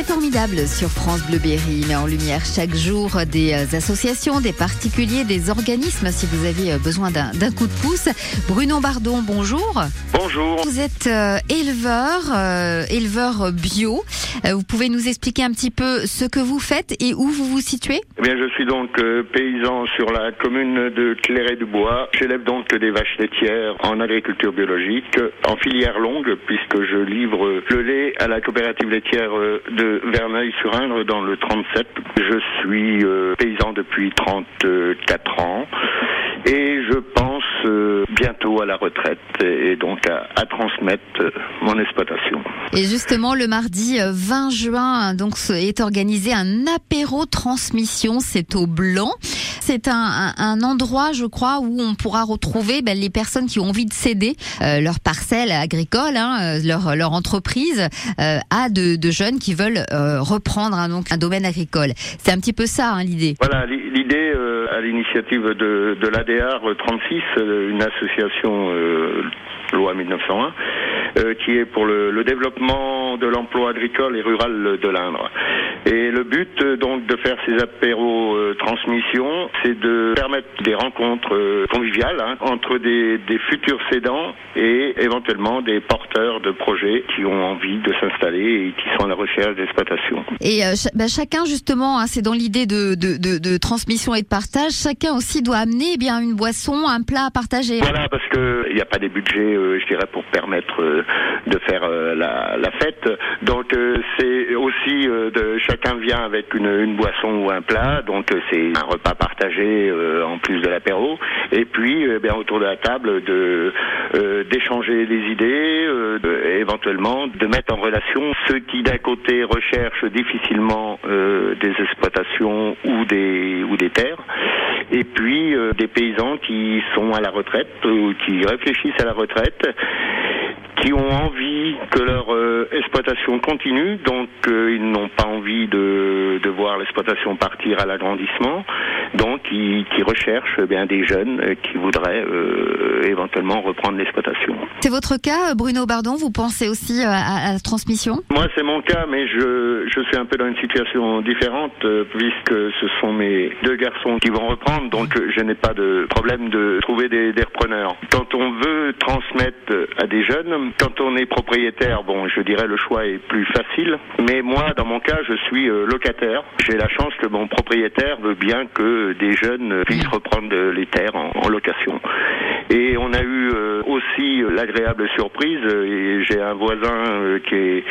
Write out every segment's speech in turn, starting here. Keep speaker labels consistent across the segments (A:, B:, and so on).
A: C'est formidable sur France Bleu Berry. Il met en lumière chaque jour des euh, associations, des particuliers, des organismes si vous avez euh, besoin d'un coup de pouce. Bruno Bardon, bonjour.
B: Bonjour.
A: Vous êtes euh, éleveur, euh, éleveur bio. Euh, vous pouvez nous expliquer un petit peu ce que vous faites et où vous vous situez?
B: Eh bien, je suis donc paysan sur la commune de Clairet-du-Bois. J'élève donc des vaches laitières en agriculture biologique, en filière longue, puisque je livre le lait à la coopérative laitière euh, Verneuil-sur-Indre dans le 37. Je suis euh, paysan depuis 34 ans et je pense euh, bientôt à la retraite et donc à, transmettre euh, mon exploitation.
A: Et justement, le mardi euh, 20 juin, donc est organisé un apéro transmission. C'est au Blanc. C'est un, endroit, je crois, où on pourra retrouver ben, les personnes qui ont envie de céder euh, leur parcelle agricole, hein, euh, leur, leur entreprise, euh, à de, jeunes qui veulent euh, reprendre hein, donc un domaine agricole. C'est un petit peu ça hein, l'idée.
B: Voilà, l'i- l'idée à l'initiative de, de l'ADR 36, euh, une association loi 1901, euh, qui est pour le, le développement de l'emploi agricole et rural de l'Indre. Et le but euh, donc de faire ces apéros euh, transmission, c'est de permettre des rencontres euh, conviviales hein, entre des, des futurs cédants et éventuellement des porteurs de projets qui ont envie de s'installer et qui sont à la recherche d'exploitation.
A: Et ben, chacun justement, hein, c'est dans l'idée de, de, de, de transmission et de partage. Chacun aussi doit amener eh bien une boisson, un plat à partager.
B: Voilà, parce que il n'y a pas des budgets, je dirais, pour permettre de faire euh, la, fête. Donc euh, c'est aussi euh, de chacun vient avec une, boisson ou un plat. Donc c'est un repas partagé en plus de l'apéro. Et puis, bien autour de la table, de d'échanger des idées, éventuellement de mettre en relation ceux qui d'un côté recherchent difficilement des exploitations ou des ou des terres, et puis des paysans qui sont à la retraite ou qui réfléchissent à la retraite qui ont envie que leur euh, exploitation continue, donc euh, ils n'ont pas envie de, voir l'exploitation partir à l'agrandissement, ils, qui recherchent eh bien des jeunes euh, qui voudraient euh, éventuellement reprendre l'exploitation.
A: C'est votre cas, Bruno Bardon Vous pensez aussi euh, à, à la transmission?
B: Moi, c'est mon cas, mais je, je suis un peu dans une situation différente euh, puisque ce sont mes deux garçons qui vont reprendre, donc euh, je n'ai pas de problème de trouver des, des repreneurs. Quand on veut transmettre euh, à des jeunes, quand on est propriétaire, bon, je dirais le choix est plus facile, mais moi, dans mon cas, je suis euh, locataire. J'ai la chance que mon propriétaire veut bien que des jeunes puissent reprendre euh, les terres en, en location. Et on a eu euh, aussi l'agréable surprise, euh, et j'ai un voisin euh, qui est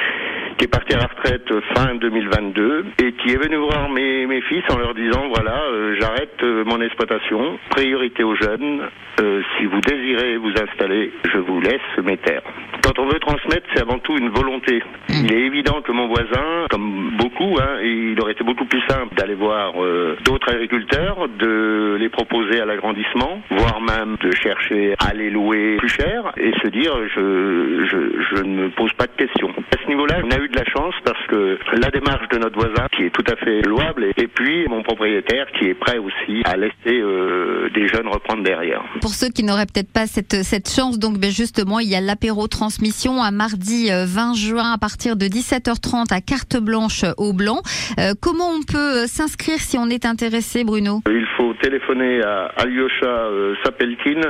B: qui est parti à la retraite fin 2022 et qui est venu voir mes, mes fils en leur disant voilà euh, j'arrête euh, mon exploitation priorité aux jeunes euh, si vous désirez vous installer je vous laisse mes terres quand on veut transmettre c'est avant tout une volonté. Il est évident que mon voisin comme beaucoup hein, il aurait été beaucoup plus simple d'aller voir euh, d'autres agriculteurs de les proposer à l'agrandissement voire même de chercher à les louer plus cher et se dire je, je, je ne me pose pas de questions. À ce niveau-là on a eu de la chance parce que la démarche de notre voisin qui est tout à fait louable et, puis mon propriétaire qui est prêt aussi à laisser euh, des jeunes reprendre derrière.
A: Pour ceux qui n'auraient peut-être pas cette, cette chance, donc ben, justement, il y a l'apéro transmission un mardi euh, 20 juin à partir de 17h30 à carte blanche au blanc. Euh, comment on peut euh, s'inscrire si on est intéressé, Bruno?
B: Il faut téléphoner à Alyosha euh, Sapelkin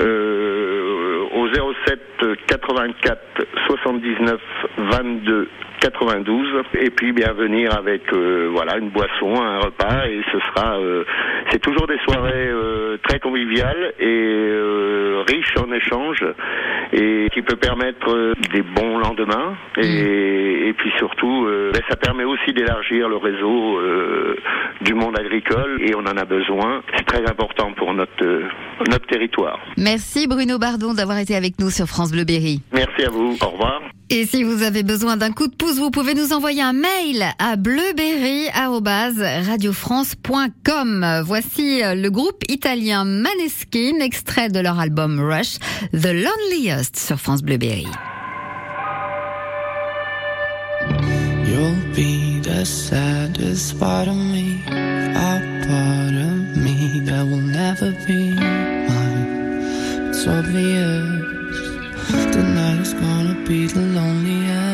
B: euh, 07 84 79 22 92 et puis bien venir avec euh, voilà une boisson, un repas et ce sera euh, c'est toujours des soirées euh, très conviviales et riches en échanges et qui peut permettre des bons lendemains et, et puis surtout euh, ben, ça permet aussi d'élargir le réseau euh, du monde agricole et on en a besoin. C'est très important pour notre euh, notre territoire.
A: Merci Bruno Bardon d'avoir été avec nous sur France Bleu Berry.
B: Merci à vous. Au revoir.
A: Et si vous avez besoin d'un coup de pouce, vous pouvez nous envoyer un mail à bleuberry@radiofrance.com. Voici euh, le groupe italien Maneskin, extrait de leur album Rush, The Loneliest sur France Bleu Berry.
C: Be the saddest part of me, a part of me that will never be mine. It's obvious tonight is gonna be the loneliest.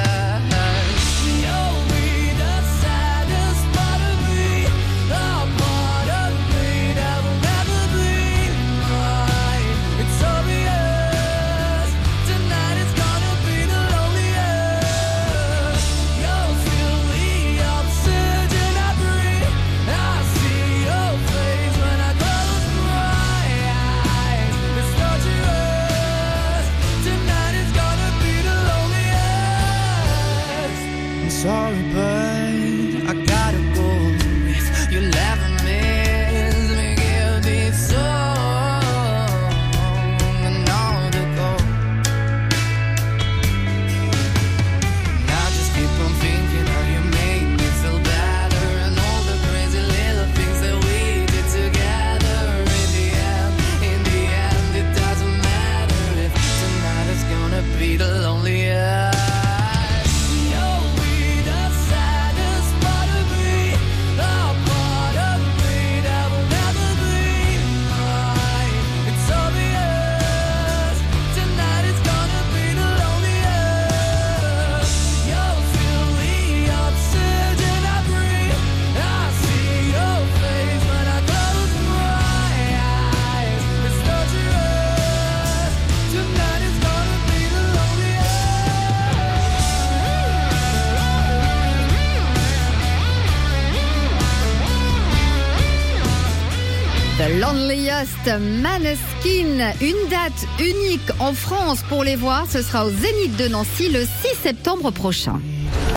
A: Loneliest Maneskin. Une date unique en France pour les voir. Ce sera au Zénith de Nancy le 6 septembre prochain.